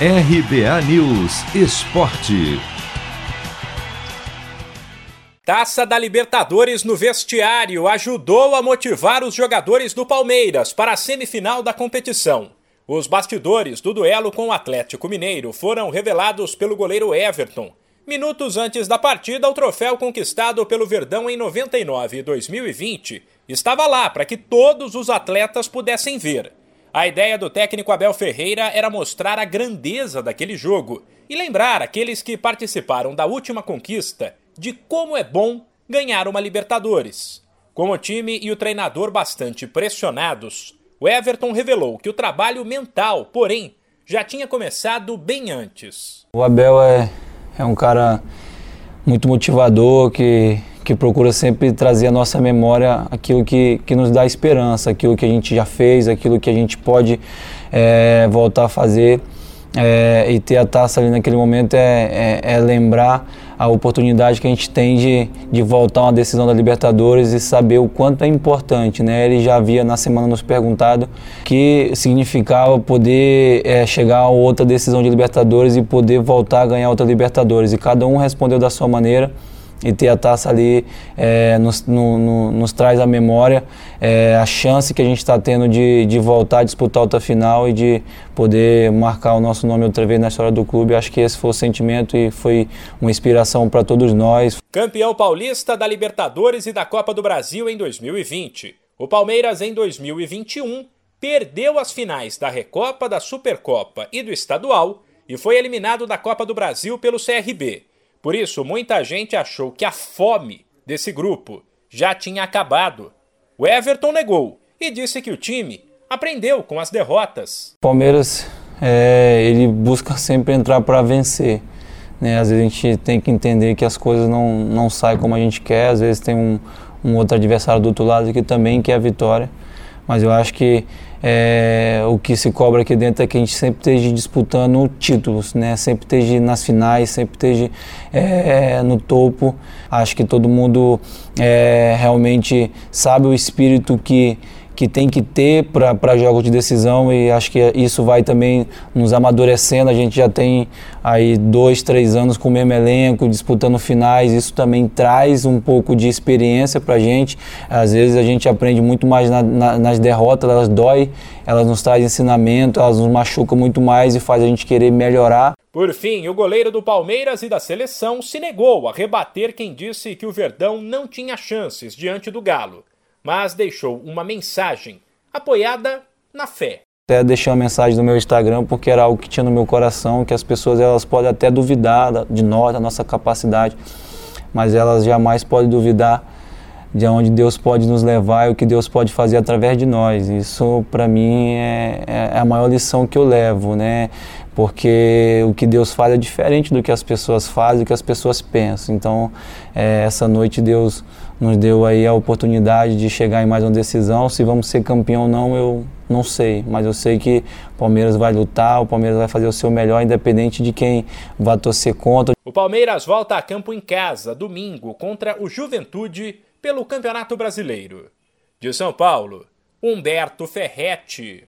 RBA News Esporte. Taça da Libertadores no vestiário ajudou a motivar os jogadores do Palmeiras para a semifinal da competição. Os bastidores do duelo com o Atlético Mineiro foram revelados pelo goleiro Everton. Minutos antes da partida, o troféu conquistado pelo Verdão em 99 e 2020 estava lá para que todos os atletas pudessem ver. A ideia do técnico Abel Ferreira era mostrar a grandeza daquele jogo e lembrar aqueles que participaram da última conquista de como é bom ganhar uma Libertadores. Com o time e o treinador bastante pressionados, o Everton revelou que o trabalho mental, porém, já tinha começado bem antes. O Abel é, é um cara muito motivador que que procura sempre trazer à nossa memória aquilo que, que nos dá esperança, aquilo que a gente já fez, aquilo que a gente pode é, voltar a fazer. É, e ter a taça ali naquele momento é, é, é, lembrar a oportunidade que a gente tem de, de voltar uma decisão da Libertadores e saber o quanto é importante. Né? Ele já havia na semana nos perguntado que significava poder é, chegar a outra decisão de Libertadores e poder voltar a ganhar outra Libertadores. E cada um respondeu da sua maneira e ter a taça ali é, nos, no, no, nos traz a memória é, a chance que a gente está tendo de, de voltar a disputar outra final e de poder marcar o nosso nome outra vez na história do clube. Acho que esse foi o sentimento e foi uma inspiração para todos nós. Campeão paulista da Libertadores e da Copa do Brasil em 2020. O Palmeiras em 2021 perdeu as finais da Recopa, da Supercopa e do Estadual e foi eliminado da Copa do Brasil pelo CRB. Por isso, muita gente achou que a fome desse grupo já tinha acabado. O Everton negou e disse que o time aprendeu com as derrotas. Palmeiras, é, ele busca sempre entrar para vencer. Né? Às vezes a gente tem que entender que as coisas não, não saem como a gente quer, às vezes tem um, um outro adversário do outro lado que também quer a vitória. Mas eu acho que é, o que se cobra aqui dentro é que a gente sempre esteja disputando títulos, né? sempre esteja nas finais, sempre esteja é, no topo. Acho que todo mundo é, realmente sabe o espírito que que tem que ter para jogos de decisão e acho que isso vai também nos amadurecendo. A gente já tem aí dois, três anos com o mesmo elenco, disputando finais, isso também traz um pouco de experiência para a gente. Às vezes a gente aprende muito mais na, na, nas derrotas, elas dói, elas nos trazem ensinamento, elas nos machucam muito mais e faz a gente querer melhorar. Por fim, o goleiro do Palmeiras e da seleção se negou a rebater quem disse que o Verdão não tinha chances diante do Galo mas deixou uma mensagem apoiada na fé. Até deixei uma mensagem no meu Instagram porque era algo que tinha no meu coração, que as pessoas elas podem até duvidar de nós, da nossa capacidade, mas elas jamais podem duvidar de onde Deus pode nos levar e o que Deus pode fazer através de nós. Isso para mim é, é, a maior lição que eu levo, né? Porque o que Deus faz é diferente do que as pessoas fazem, do que as pessoas pensam. Então, é, essa noite Deus nos deu aí a oportunidade de chegar em mais uma decisão. Se vamos ser campeão ou não, eu não sei, mas eu sei que o Palmeiras vai lutar, o Palmeiras vai fazer o seu melhor, independente de quem vai torcer contra. O Palmeiras volta a campo em casa, domingo, contra o Juventude pelo Campeonato Brasileiro. De São Paulo, Humberto Ferretti.